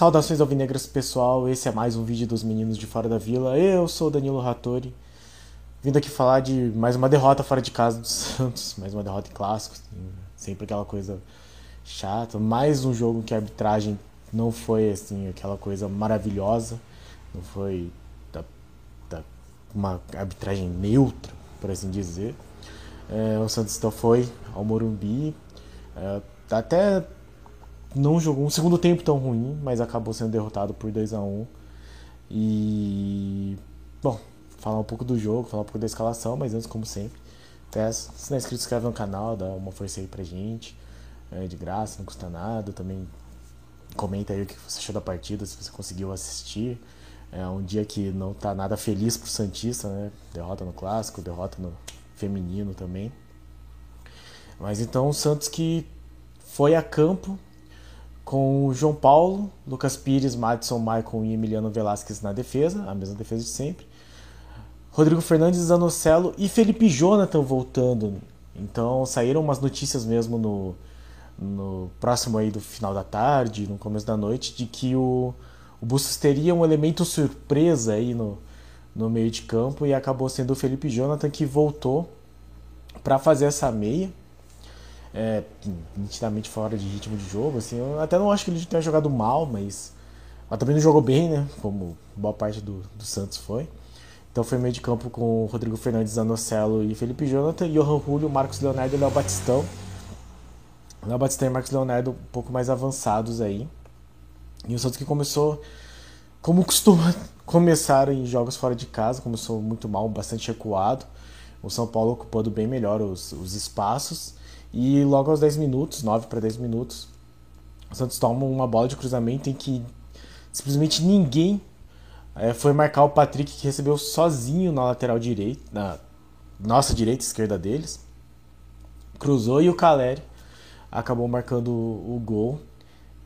Saudações alvinegras pessoal, esse é mais um vídeo dos meninos de fora da vila. Eu sou Danilo Rattori, vindo aqui falar de mais uma derrota fora de casa do Santos, mais uma derrota em clássicos, sempre aquela coisa chata, mais um jogo que a arbitragem não foi assim aquela coisa maravilhosa, não foi da, da, uma arbitragem neutra, por assim dizer. É, o Santos então foi ao Morumbi, é, até não jogou um segundo tempo tão ruim, mas acabou sendo derrotado por 2 a 1 E. Bom, falar um pouco do jogo, falar um pouco da escalação, mas antes, como sempre, peço, se não é inscrito, inscreve no canal, dá uma força aí pra gente. É de graça, não custa nada. Também comenta aí o que você achou da partida, se você conseguiu assistir. É um dia que não tá nada feliz pro Santista, né? Derrota no clássico, derrota no feminino também. Mas então o Santos que foi a campo com João Paulo, Lucas Pires, Madison, Maicon e Emiliano Velasquez na defesa, a mesma defesa de sempre. Rodrigo Fernandes, Zanocelo e Felipe Jonathan voltando. Então saíram umas notícias mesmo no, no próximo aí do final da tarde, no começo da noite, de que o, o Bustos teria um elemento surpresa aí no, no meio de campo e acabou sendo o Felipe Jonathan que voltou para fazer essa meia é, nitidamente fora de ritmo de jogo. Assim, eu até não acho que ele tenha jogado mal, mas, mas também não jogou bem, né? Como boa parte do, do Santos foi. Então foi meio de campo com Rodrigo Fernandes, Anocelo e Felipe Jonathan, Johan Julio, Marcos Leonardo e Léo Batistão. Léo Batistão e Marcos Leonardo um pouco mais avançados aí. E o Santos que começou, como costuma começar em jogos fora de casa, começou muito mal, bastante recuado. O São Paulo ocupando bem melhor os, os espaços. E logo aos 10 minutos, 9 para 10 minutos, o Santos toma uma bola de cruzamento em que simplesmente ninguém é, foi marcar o Patrick, que recebeu sozinho na lateral direita, na nossa direita esquerda deles. Cruzou e o Caleri acabou marcando o gol.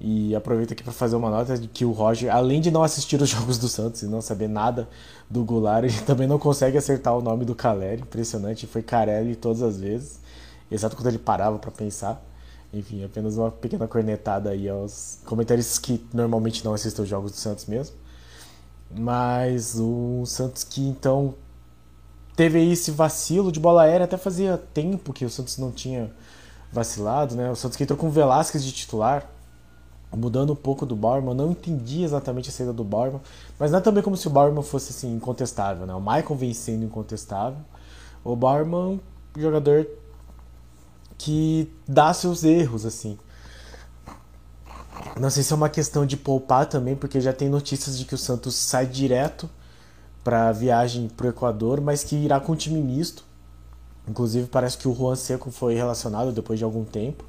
E aproveito aqui para fazer uma nota de que o Roger, além de não assistir os jogos do Santos e não saber nada do Goulart, ele também não consegue acertar o nome do Caleri. Impressionante, foi Carelli todas as vezes exato quando ele parava para pensar. Enfim, apenas uma pequena cornetada aí aos comentaristas que normalmente não assistem os jogos do Santos mesmo. Mas o Santos que então teve aí esse vacilo de bola aérea, até fazia tempo que o Santos não tinha vacilado, né? O Santos que entrou com o Velasquez de titular, mudando um pouco do Bauerman, não entendi exatamente a saída do Bauerman, mas não é também como se o Bauerman fosse assim incontestável, né? O Michael vem sendo incontestável. O Bauerman, jogador que dá seus erros, assim. Não sei se é uma questão de poupar também, porque já tem notícias de que o Santos sai direto para a viagem para o Equador, mas que irá com um time misto. Inclusive parece que o Juan Seco foi relacionado depois de algum tempo.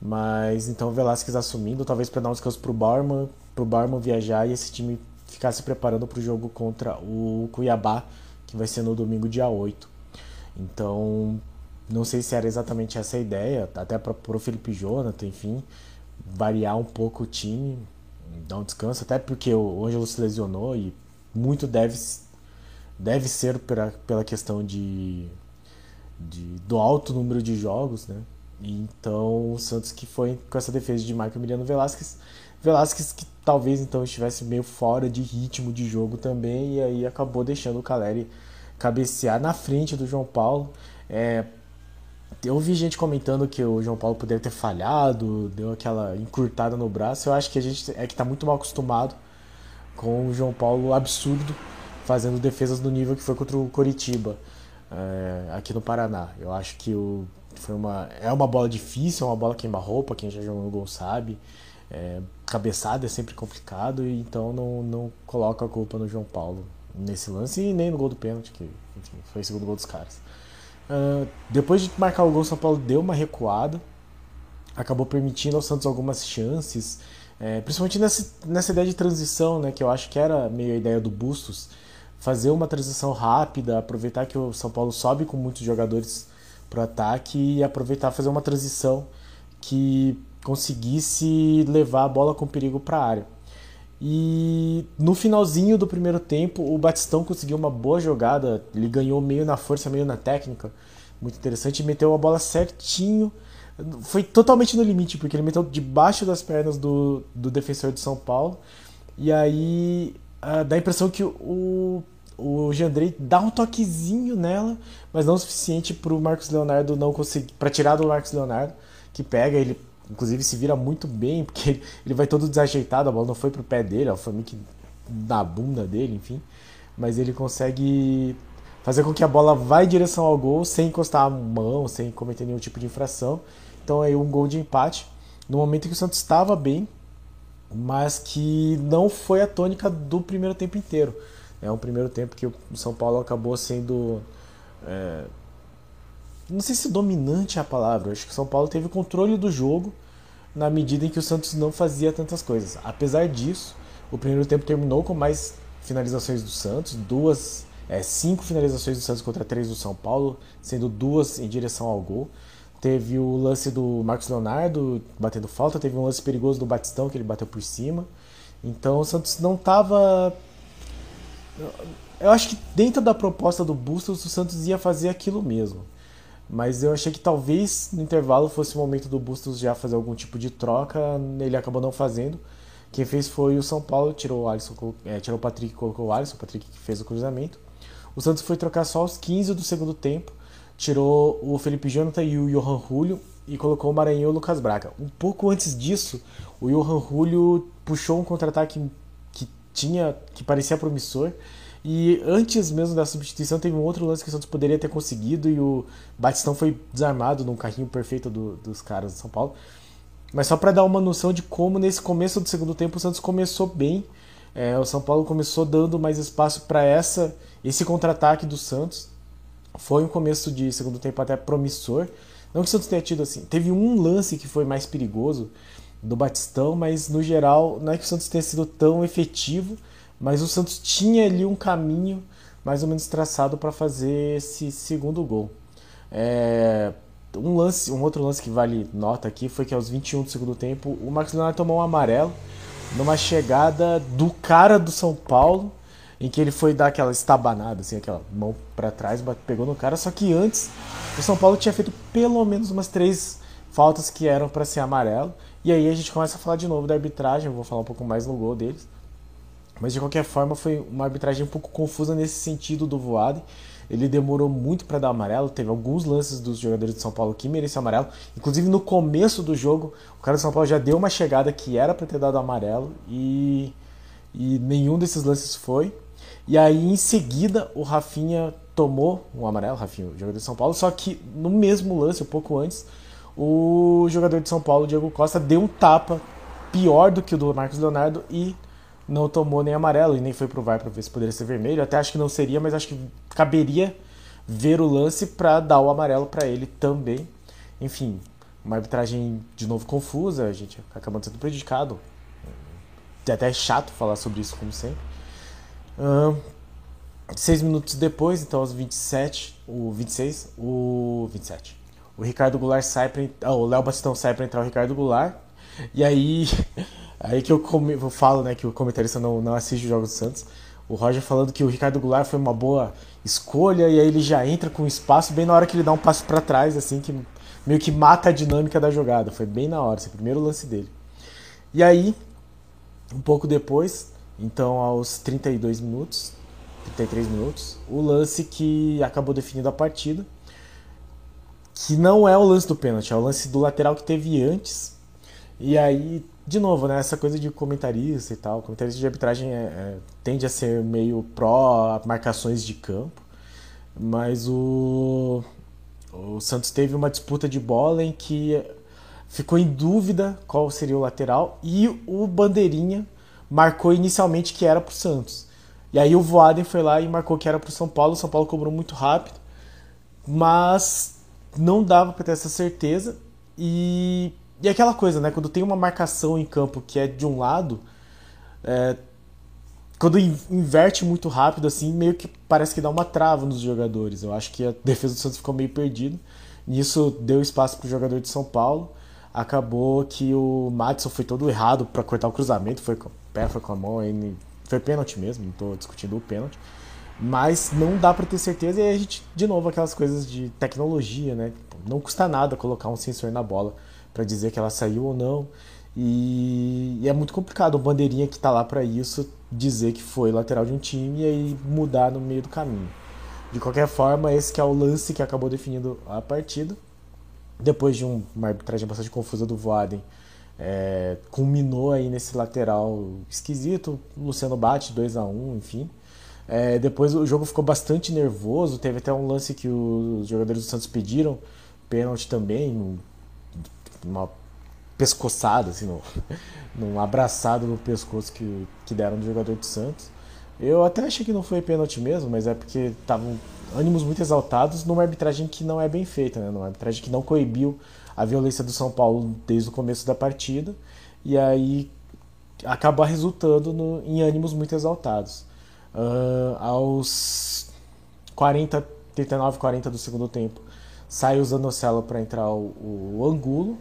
Mas então o Velasquez assumindo, talvez para dar um descanso para o Barman, para o Barman viajar e esse time ficar se preparando para o jogo contra o Cuiabá, que vai ser no domingo dia 8. Então não sei se era exatamente essa a ideia, até para o Felipe Jonathan, enfim, variar um pouco o time, dar um descanso, até porque o Ângelo se lesionou e muito deve, deve ser pela, pela questão de, de, do alto número de jogos, né? Então o Santos que foi com essa defesa de Michael Emiliano Velasquez, Velasquez que talvez então estivesse meio fora de ritmo de jogo também, e aí acabou deixando o Caleri cabecear na frente do João Paulo. É, eu ouvi gente comentando que o João Paulo poderia ter falhado, deu aquela encurtada no braço. Eu acho que a gente é que está muito mal acostumado com o João Paulo absurdo fazendo defesas no nível que foi contra o Coritiba é, aqui no Paraná. Eu acho que o, foi uma, é uma bola difícil, é uma bola queima-roupa, quem já jogou no gol sabe. É, cabeçada é sempre complicado, então não, não coloca a culpa no João Paulo nesse lance e nem no gol do pênalti, que enfim, foi o segundo gol dos caras. Uh, depois de marcar o gol, o São Paulo deu uma recuada, acabou permitindo ao Santos algumas chances, é, principalmente nessa, nessa ideia de transição, né, que eu acho que era meio a ideia do Bustos, fazer uma transição rápida, aproveitar que o São Paulo sobe com muitos jogadores para o ataque e aproveitar fazer uma transição que conseguisse levar a bola com perigo para a área. E no finalzinho do primeiro tempo, o Batistão conseguiu uma boa jogada. Ele ganhou meio na força, meio na técnica. Muito interessante. E meteu a bola certinho Foi totalmente no limite, porque ele meteu debaixo das pernas do, do defensor de São Paulo. E aí uh, dá a impressão que o, o Jandrei dá um toquezinho nela, mas não o suficiente para o Marcos Leonardo não conseguir. para tirar do Marcos Leonardo, que pega, ele inclusive se vira muito bem, porque ele, vai todo desajeitado, a bola não foi pro pé dele, ela foi meio que na bunda dele, enfim. Mas ele consegue fazer com que a bola vá em direção ao gol sem encostar a mão, sem cometer nenhum tipo de infração. Então aí um gol de empate no momento em que o Santos estava bem, mas que não foi a tônica do primeiro tempo inteiro. É um primeiro tempo que o São Paulo acabou sendo. É, não sei se dominante é a palavra, acho que o São Paulo teve controle do jogo na medida em que o Santos não fazia tantas coisas. Apesar disso, o primeiro tempo terminou com mais finalizações do Santos, duas, é, cinco finalizações do Santos contra três do São Paulo, sendo duas em direção ao gol. Teve o lance do Marcos Leonardo batendo falta, teve um lance perigoso do Batistão que ele bateu por cima. Então o Santos não estava. Eu acho que dentro da proposta do Bustos o Santos ia fazer aquilo mesmo. Mas eu achei que talvez no intervalo fosse o momento do Bustos já fazer algum tipo de troca. Ele acabou não fazendo. Quem fez foi o São Paulo, tirou o Alisson, é, tirou o Patrick e colocou o Alisson, o Patrick que fez o cruzamento. O Santos foi trocar só aos 15 do segundo tempo, tirou o Felipe Jonathan e o Johan Julio e colocou o Maranhão e o Lucas Braga. Um pouco antes disso, o Johan Julio puxou um contra-ataque que tinha que parecia promissor. E antes mesmo da substituição, teve um outro lance que o Santos poderia ter conseguido e o Batistão foi desarmado num carrinho perfeito do, dos caras do São Paulo. Mas só para dar uma noção de como nesse começo do segundo tempo o Santos começou bem. É, o São Paulo começou dando mais espaço para essa esse contra-ataque do Santos. Foi um começo de segundo tempo até promissor. Não que o Santos tenha tido assim. Teve um lance que foi mais perigoso do Batistão, mas no geral não é que o Santos tenha sido tão efetivo, mas o Santos tinha ali um caminho mais ou menos traçado para fazer esse segundo gol. É, um lance, um outro lance que vale nota aqui foi que aos 21 do segundo tempo o Marcos Leonardo tomou um amarelo numa chegada do cara do São Paulo, em que ele foi dar aquela estabanada, assim, aquela mão para trás, pegou no cara, só que antes o São Paulo tinha feito pelo menos umas três faltas que eram para ser amarelo. E aí a gente começa a falar de novo da arbitragem, vou falar um pouco mais no gol deles. Mas de qualquer forma foi uma arbitragem um pouco confusa nesse sentido do Voaden. Ele demorou muito para dar amarelo. Teve alguns lances dos jogadores de São Paulo que mereciam amarelo. Inclusive no começo do jogo, o cara do São Paulo já deu uma chegada que era para ter dado amarelo e, e nenhum desses lances foi. E aí em seguida o Rafinha tomou um amarelo, Rafinha, o jogador de São Paulo, só que no mesmo lance, um pouco antes, o jogador de São Paulo, Diego Costa, deu um tapa pior do que o do Marcos Leonardo e não tomou nem amarelo e nem foi pro VAR para ver se poderia ser vermelho. Até acho que não seria, mas acho que caberia ver o lance para dar o amarelo para ele também. Enfim, uma arbitragem de novo confusa, a gente acabando sendo prejudicado. É até chato falar sobre isso, como sempre. Uh, seis minutos depois, então aos 27, o 26, o 27. O Ricardo Goulart sai para oh, o Léo Bastão sai para entrar o Ricardo Goulart. E aí Aí que eu, eu falo, né, que o comentarista não, não assiste os Jogos do Santos. O Roger falando que o Ricardo Goulart foi uma boa escolha e aí ele já entra com espaço bem na hora que ele dá um passo para trás, assim, que meio que mata a dinâmica da jogada. Foi bem na hora, esse é o primeiro lance dele. E aí, um pouco depois, então aos 32 minutos, 33 minutos, o lance que acabou definindo a partida, que não é o lance do pênalti, é o lance do lateral que teve antes. E aí de novo, né, essa coisa de comentarista e tal, comentarista de arbitragem é, é, tende a ser meio pró marcações de campo, mas o, o Santos teve uma disputa de bola em que ficou em dúvida qual seria o lateral e o Bandeirinha marcou inicialmente que era para o Santos. E aí o Voaden foi lá e marcou que era para o São Paulo, o São Paulo cobrou muito rápido, mas não dava para ter essa certeza e e aquela coisa, né? Quando tem uma marcação em campo que é de um lado, é, quando inverte muito rápido, assim, meio que parece que dá uma trava nos jogadores. Eu acho que a defesa do Santos ficou meio perdida. Nisso deu espaço para o jogador de São Paulo. Acabou que o Madison foi todo errado para cortar o cruzamento, foi com o pé, foi com a mão, foi pênalti mesmo, não estou discutindo o pênalti. Mas não dá para ter certeza e a gente, de novo, aquelas coisas de tecnologia, né? não custa nada colocar um sensor na bola para dizer que ela saiu ou não. E, e, é muito complicado o bandeirinha que está lá para isso dizer que foi lateral de um time e aí mudar no meio do caminho. De qualquer forma, esse que é o lance que acabou definindo a partida. Depois de um, uma arbitragem bastante confusa do Voaden, é, culminou aí nesse lateral esquisito. Luciano bate 2 a 1 um, enfim. É, depois o jogo ficou bastante nervoso. Teve até um lance que os jogadores do Santos pediram, pênalti também, uma pescoçada, assim, no, num abraçado no pescoço que, que deram do jogador do Santos. Eu até achei que não foi pênalti mesmo, mas é porque estavam ânimos muito exaltados numa arbitragem que não é bem feita, né? numa arbitragem que não coibiu a violência do São Paulo desde o começo da partida, e aí acaba resultando no, em ânimos muito exaltados. Uh, aos 40, 39, 40 do segundo tempo, sai o Zanocelo para entrar o, o Angulo,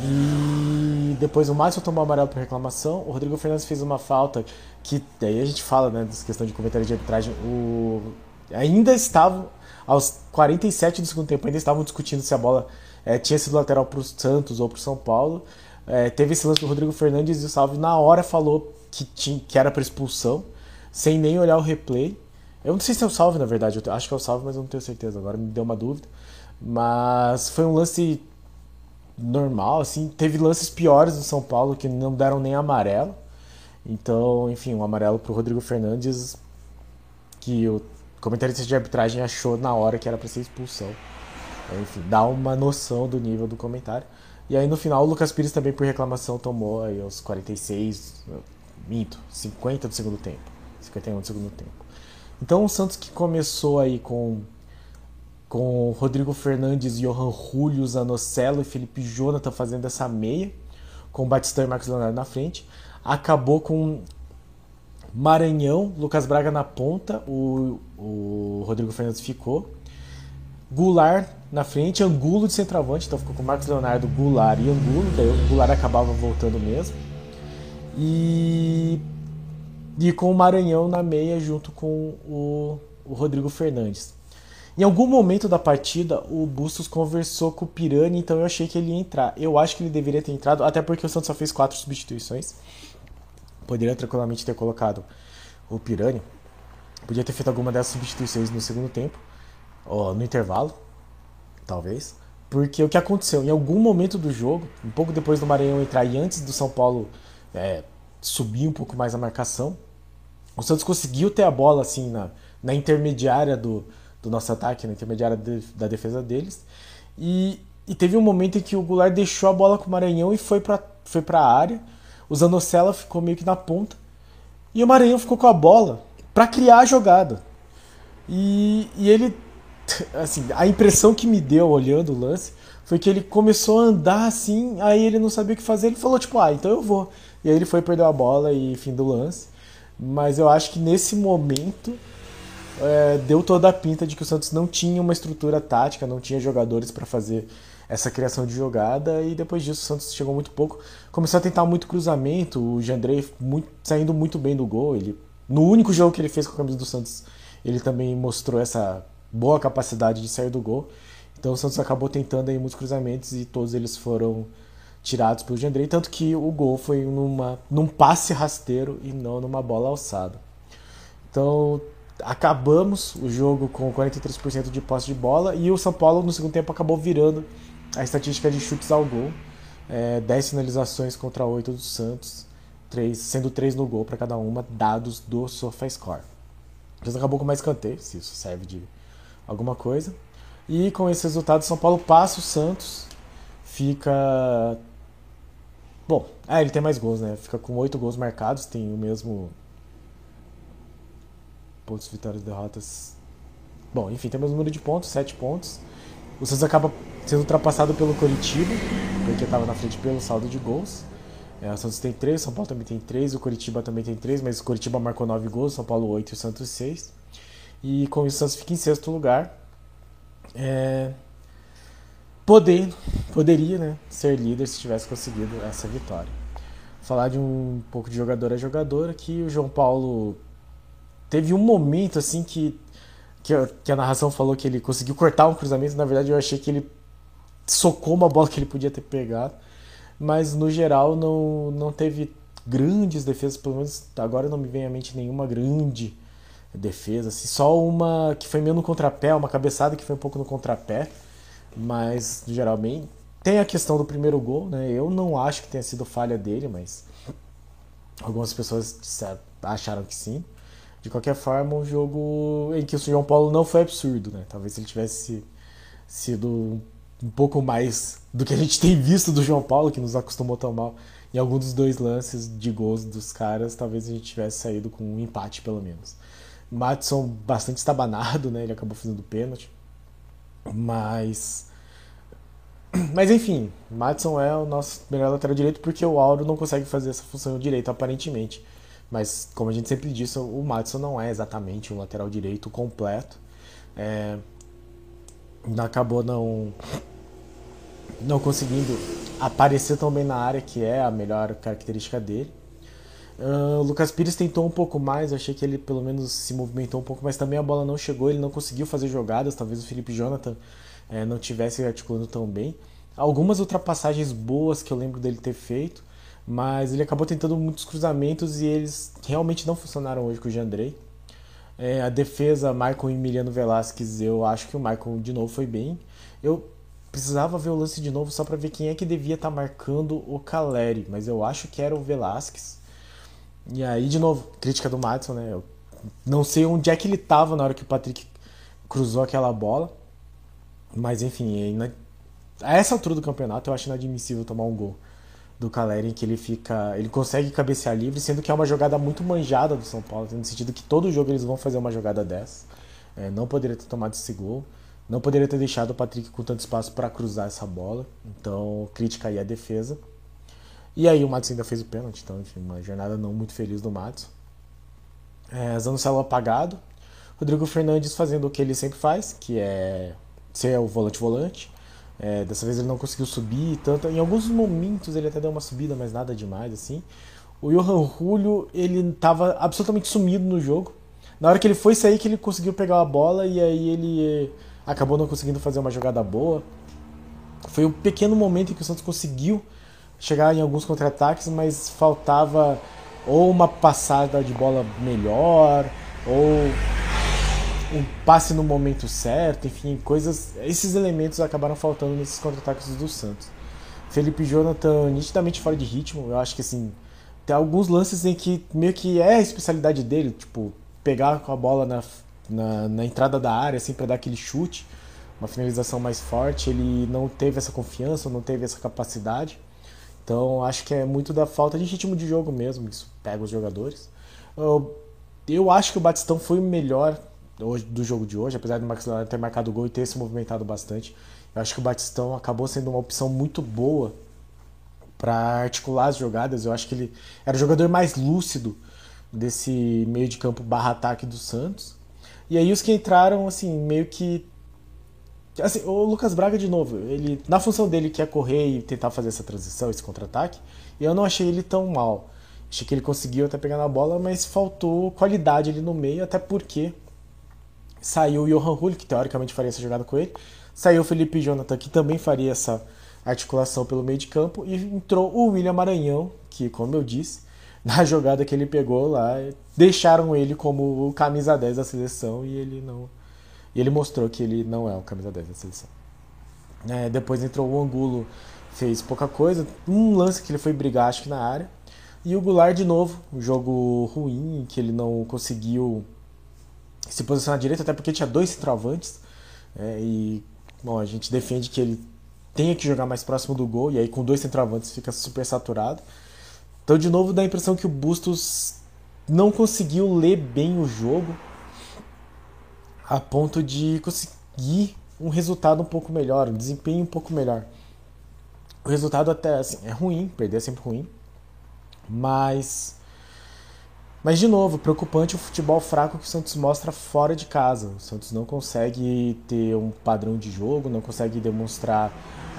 e depois o Márcio tomou amarelo por reclamação. O Rodrigo Fernandes fez uma falta que daí a gente fala, né, dessa questão de comentário de arbitragem. O... Ainda estavam, aos 47 do segundo tempo, ainda estavam discutindo se a bola é, tinha sido lateral para o Santos ou para o São Paulo. É, teve esse lance do Rodrigo Fernandes e o Salve na hora falou que, tinha, que era para expulsão, sem nem olhar o replay. Eu não sei se é o Salve, na verdade, eu acho que é o Salve, mas eu não tenho certeza, agora me deu uma dúvida. Mas foi um lance normal, assim. Teve lances piores do São Paulo que não deram nem amarelo. Então, enfim, um amarelo pro Rodrigo Fernandes que o comentarista de arbitragem achou na hora que era para ser expulsão. Enfim, dá uma noção do nível do comentário. E aí no final o Lucas Pires também por reclamação tomou aí os 46, minto, 50 do segundo tempo. 51 do segundo tempo. Então o Santos que começou aí com com Rodrigo Fernandes, Johan Julio, Zanocelo e Felipe Jonathan fazendo essa meia, com Batistão e Marcos Leonardo na frente. Acabou com Maranhão, Lucas Braga na ponta, o, o Rodrigo Fernandes ficou. Goulart na frente, Angulo de centroavante, então ficou com Marcos Leonardo, Goulart e Angulo, daí o Goulart acabava voltando mesmo. E, e com o Maranhão na meia junto com o, o Rodrigo Fernandes. Em algum momento da partida, o Bustos conversou com o Pirani, então eu achei que ele ia entrar. Eu acho que ele deveria ter entrado, até porque o Santos só fez quatro substituições. Poderia tranquilamente ter colocado o Pirani. Podia ter feito alguma dessas substituições no segundo tempo, no intervalo, talvez. Porque o que aconteceu? Em algum momento do jogo, um pouco depois do Maranhão entrar e antes do São Paulo é, subir um pouco mais a marcação, o Santos conseguiu ter a bola assim na, na intermediária do, do nosso ataque, na intermediária de, da defesa deles. E, e, teve um momento em que o Goulart deixou a bola com o Maranhão e foi para foi a área. O Zanocella ficou meio que na ponta. E o Maranhão ficou com a bola para criar a jogada. E, e ele. Assim, a impressão que me deu olhando o lance foi que ele começou a andar assim, aí ele não sabia o que fazer, ele falou tipo, ah, então eu vou. E aí ele foi perder a bola e fim do lance. Mas eu acho que nesse momento é, deu toda a pinta de que o Santos não tinha uma estrutura tática, não tinha jogadores para fazer essa criação de jogada e depois disso o Santos chegou muito pouco. Começou a tentar muito cruzamento, o Jandrei muito, saindo muito bem do gol. Ele, no único jogo que ele fez com a camisa do Santos, ele também mostrou essa boa capacidade de sair do gol. Então o Santos acabou tentando aí muitos cruzamentos e todos eles foram tirados pelo Jandrei, tanto que o gol foi numa, num passe rasteiro e não numa bola alçada. Então acabamos o jogo com 43% de posse de bola e o São Paulo no segundo tempo acabou virando a estatística de chutes ao gol. É, 10 finalizações contra 8 do Santos, 3, sendo 3 no gol para cada uma, dados do SofaScore. Santos acabou com mais escanteio, se isso serve de alguma coisa. E com esse resultado, São Paulo passa o Santos, fica. Bom, ah, ele tem mais gols, né? Fica com 8 gols marcados, tem o mesmo pontos, vitórias, derrotas. Bom, enfim, temos o número de pontos, 7 pontos. O Santos acaba sendo ultrapassado pelo Coritiba, porque estava na frente pelo saldo de gols. É, o Santos tem 3, o São Paulo também tem 3, o Coritiba também tem 3, mas o Coritiba marcou 9 gols, o São Paulo 8 e o Santos 6. E com isso o Santos fica em sexto lugar. É... Poder, poderia né, ser líder se tivesse conseguido essa vitória. Falar de um pouco de jogador a jogador, que o João Paulo teve um momento assim que que, que a narração falou que ele conseguiu cortar um cruzamento, na verdade eu achei que ele socou uma bola que ele podia ter pegado. Mas no geral não, não teve grandes defesas, pelo menos agora não me vem à mente nenhuma grande defesa, assim, só uma que foi meio no contrapé, uma cabeçada que foi um pouco no contrapé, mas geralmente tem a questão do primeiro gol, né? Eu não acho que tenha sido falha dele, mas algumas pessoas acharam que sim. De qualquer forma, um jogo em que o João Paulo não foi absurdo, né? Talvez ele tivesse sido um pouco mais do que a gente tem visto do João Paulo, que nos acostumou tão mal em algum dos dois lances de gols dos caras, talvez a gente tivesse saído com um empate pelo menos. Matson bastante estabanado, né? Ele acabou fazendo pênalti. Mas. Mas enfim, Matson é o nosso melhor lateral direito porque o Auro não consegue fazer essa função direito, aparentemente. Mas, como a gente sempre disse, o Matson não é exatamente um lateral direito completo. É... Acabou não não conseguindo aparecer tão bem na área, que é a melhor característica dele. Uh, o Lucas Pires tentou um pouco mais, eu achei que ele pelo menos se movimentou um pouco, mas também a bola não chegou, ele não conseguiu fazer jogadas, talvez o Felipe Jonathan é, não tivesse articulando tão bem. Algumas ultrapassagens boas que eu lembro dele ter feito, mas ele acabou tentando muitos cruzamentos e eles realmente não funcionaram hoje com o Jandrei. É, a defesa, Michael e Emiliano Velasquez, eu acho que o Michael de novo foi bem. Eu precisava ver o lance de novo só para ver quem é que devia estar tá marcando o Caleri, mas eu acho que era o Velasquez. E aí, de novo, crítica do Madison, né? Eu não sei onde é que ele estava na hora que o Patrick cruzou aquela bola. Mas enfim, a essa altura do campeonato eu acho inadmissível tomar um gol do Caleri em que ele fica. ele consegue cabecear livre, sendo que é uma jogada muito manjada do São Paulo, no sentido que todo jogo eles vão fazer uma jogada dessa. É, não poderia ter tomado esse gol. Não poderia ter deixado o Patrick com tanto espaço para cruzar essa bola. Então, crítica aí à defesa. E aí o Matos ainda fez o pênalti, então uma jornada não muito feliz do Matos. É, Zanocelo apagado. Rodrigo Fernandes fazendo o que ele sempre faz, que é ser o volante-volante. É, dessa vez ele não conseguiu subir tanto. Em alguns momentos ele até deu uma subida, mas nada demais assim. O Johan Julio, ele estava absolutamente sumido no jogo. Na hora que ele foi sair que ele conseguiu pegar a bola e aí ele eh, acabou não conseguindo fazer uma jogada boa. Foi um pequeno momento em que o Santos conseguiu chegar em alguns contra-ataques, mas faltava ou uma passada de bola melhor, ou um passe no momento certo, enfim, coisas. Esses elementos acabaram faltando nesses contra-ataques do Santos. Felipe Jonathan nitidamente fora de ritmo, eu acho que assim. Tem alguns lances em que meio que é a especialidade dele, tipo, pegar com a bola na, na, na entrada da área, assim, para dar aquele chute, uma finalização mais forte. Ele não teve essa confiança, não teve essa capacidade. Então acho que é muito da falta de ritmo de jogo mesmo, isso pega os jogadores. Eu, eu acho que o Batistão foi o melhor hoje, do jogo de hoje, apesar do Max Leonardo ter marcado o gol e ter se movimentado bastante. Eu acho que o Batistão acabou sendo uma opção muito boa para articular as jogadas. Eu acho que ele era o jogador mais lúcido desse meio de campo barra ataque do Santos. E aí os que entraram, assim, meio que Assim, o Lucas Braga, de novo, ele na função dele que é correr e tentar fazer essa transição, esse contra-ataque, eu não achei ele tão mal. Achei que ele conseguiu até pegar na bola, mas faltou qualidade ali no meio, até porque saiu o Johan Hulk, que teoricamente faria essa jogada com ele, saiu o Felipe Jonathan, que também faria essa articulação pelo meio de campo, e entrou o William Maranhão, que, como eu disse, na jogada que ele pegou lá, deixaram ele como o camisa 10 da seleção e ele não e ele mostrou que ele não é o camisa 10 da seleção. É, depois entrou o Angulo, fez pouca coisa. Um lance que ele foi brigar, acho que na área. E o Goulart de novo, um jogo ruim, que ele não conseguiu se posicionar direito, até porque tinha dois centroavantes. É, e bom, a gente defende que ele tenha que jogar mais próximo do gol, e aí com dois centroavantes fica super saturado. Então, de novo, dá a impressão que o Bustos não conseguiu ler bem o jogo a ponto de conseguir um resultado um pouco melhor, um desempenho um pouco melhor. O resultado até assim, é ruim, perder é sempre ruim, mas mas de novo, preocupante o futebol fraco que o Santos mostra fora de casa. O Santos não consegue ter um padrão de jogo, não consegue demonstrar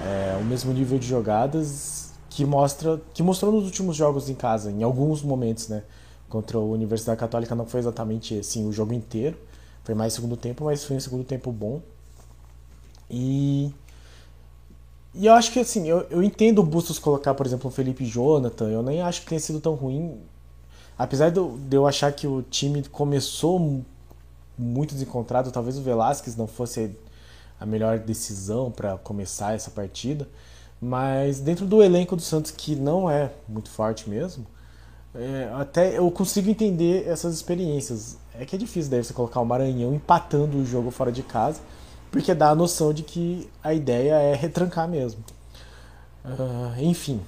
é, o mesmo nível de jogadas que mostra que mostrou nos últimos jogos em casa, em alguns momentos, né? Contra a Universidade Católica não foi exatamente assim o jogo inteiro, Foi mais segundo tempo, mas foi um segundo tempo bom. E. E eu acho que assim, eu, eu entendo o Bustos colocar, por exemplo, o Felipe Jonathan. Eu nem acho que tenha sido tão ruim. Apesar de eu, de eu achar que o time começou muito desencontrado, talvez o Velasquez não fosse a melhor decisão para começar essa partida. Mas dentro do elenco do Santos, que não é muito forte mesmo, é, até eu consigo entender essas experiências. É que é difícil daí você colocar o Maranhão empatando o jogo fora de casa, porque dá a noção de que a ideia é retrancar mesmo. Uh, enfim,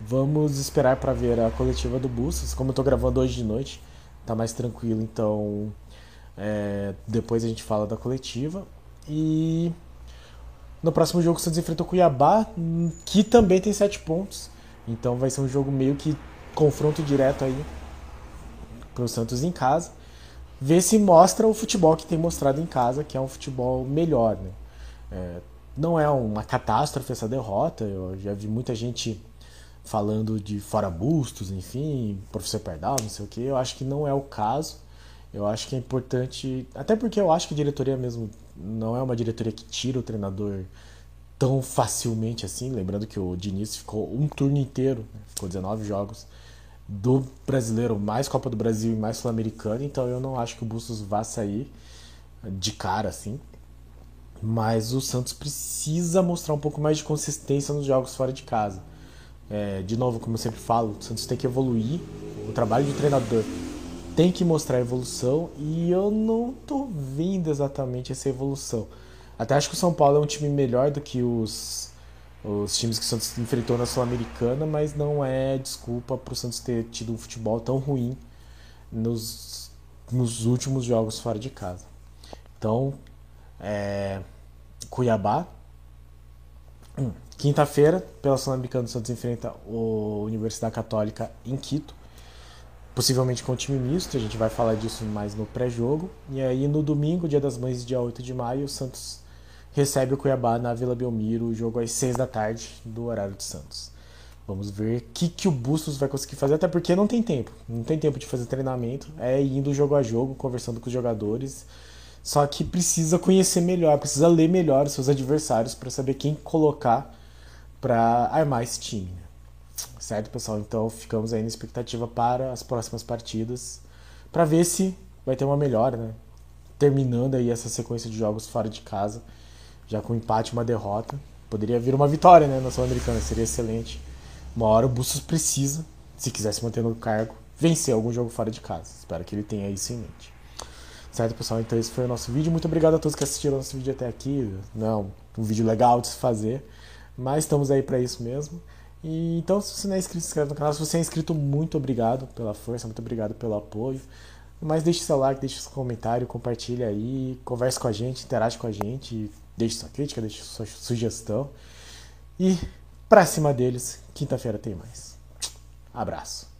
vamos esperar para ver a coletiva do Bustos. Como eu estou gravando hoje de noite, tá mais tranquilo, então é, depois a gente fala da coletiva. E no próximo jogo o Santos enfrenta o Cuiabá, que também tem 7 pontos. Então vai ser um jogo meio que confronto direto aí para o Santos em casa. Ver se mostra o futebol que tem mostrado em casa, que é um futebol melhor. Né? É, não é uma catástrofe essa derrota. Eu já vi muita gente falando de fora bustos, enfim, professor Perdal, não sei o que. Eu acho que não é o caso. Eu acho que é importante, até porque eu acho que a diretoria mesmo não é uma diretoria que tira o treinador tão facilmente assim. Lembrando que o Diniz ficou um turno inteiro, né? ficou 19 jogos do brasileiro, mais Copa do Brasil e mais Sul-Americano, então eu não acho que o Bustos vá sair de cara assim. Mas o Santos precisa mostrar um pouco mais de consistência nos jogos fora de casa. É, de novo, como eu sempre falo, o Santos tem que evoluir. O trabalho de treinador tem que mostrar evolução e eu não tô vendo exatamente essa evolução. Até acho que o São Paulo é um time melhor do que os, os times que o Santos enfrentou na Sul-Americana, mas não é desculpa para o Santos ter tido um futebol tão ruim nos, nos últimos jogos fora de casa. Então, é, Cuiabá. Hum, Quinta-feira, pela Sul-Americana, o Santos enfrenta o Universidade Católica em Quito possivelmente com time misto, a gente vai falar disso mais no pré-jogo. E aí no domingo, dia das mães, dia 8 de maio, o Santos recebe o Cuiabá na Vila Belmiro, jogo às 6 da tarde, do horário de Santos. Vamos ver o que, que o Bustos vai conseguir fazer, até porque não tem tempo. Não tem tempo de fazer treinamento, é indo jogo a jogo, conversando com os jogadores. Só que precisa conhecer melhor, precisa ler melhor os seus adversários para saber quem colocar para armar esse time. Certo, pessoal? Então ficamos aí na expectativa para as próximas partidas, para ver se vai ter uma melhora, né? Terminando aí essa sequência de jogos fora de casa, já com um empate uma derrota. Poderia vir uma vitória, né, na Sul-Americana, seria excelente. Uma hora o Bustos precisa, se quiser se manter no cargo, vencer algum jogo fora de casa. Espero que ele tenha isso em mente. Certo, pessoal? Então esse foi o nosso vídeo. Muito obrigado a todos que assistiram nosso vídeo até aqui. Não, um vídeo legal de se fazer, mas estamos aí para isso mesmo. E, então, se você não é inscrito, se inscreve no canal. Se você é inscrito, muito obrigado pela força, muito obrigado pelo apoio. Mas deixe seu like, deixe seu comentário, compartilhe aí, converse com a gente, interage com a gente, deixe sua crítica, deixe sua sugestão. E pra cima deles, quinta-feira tem mais. Abraço.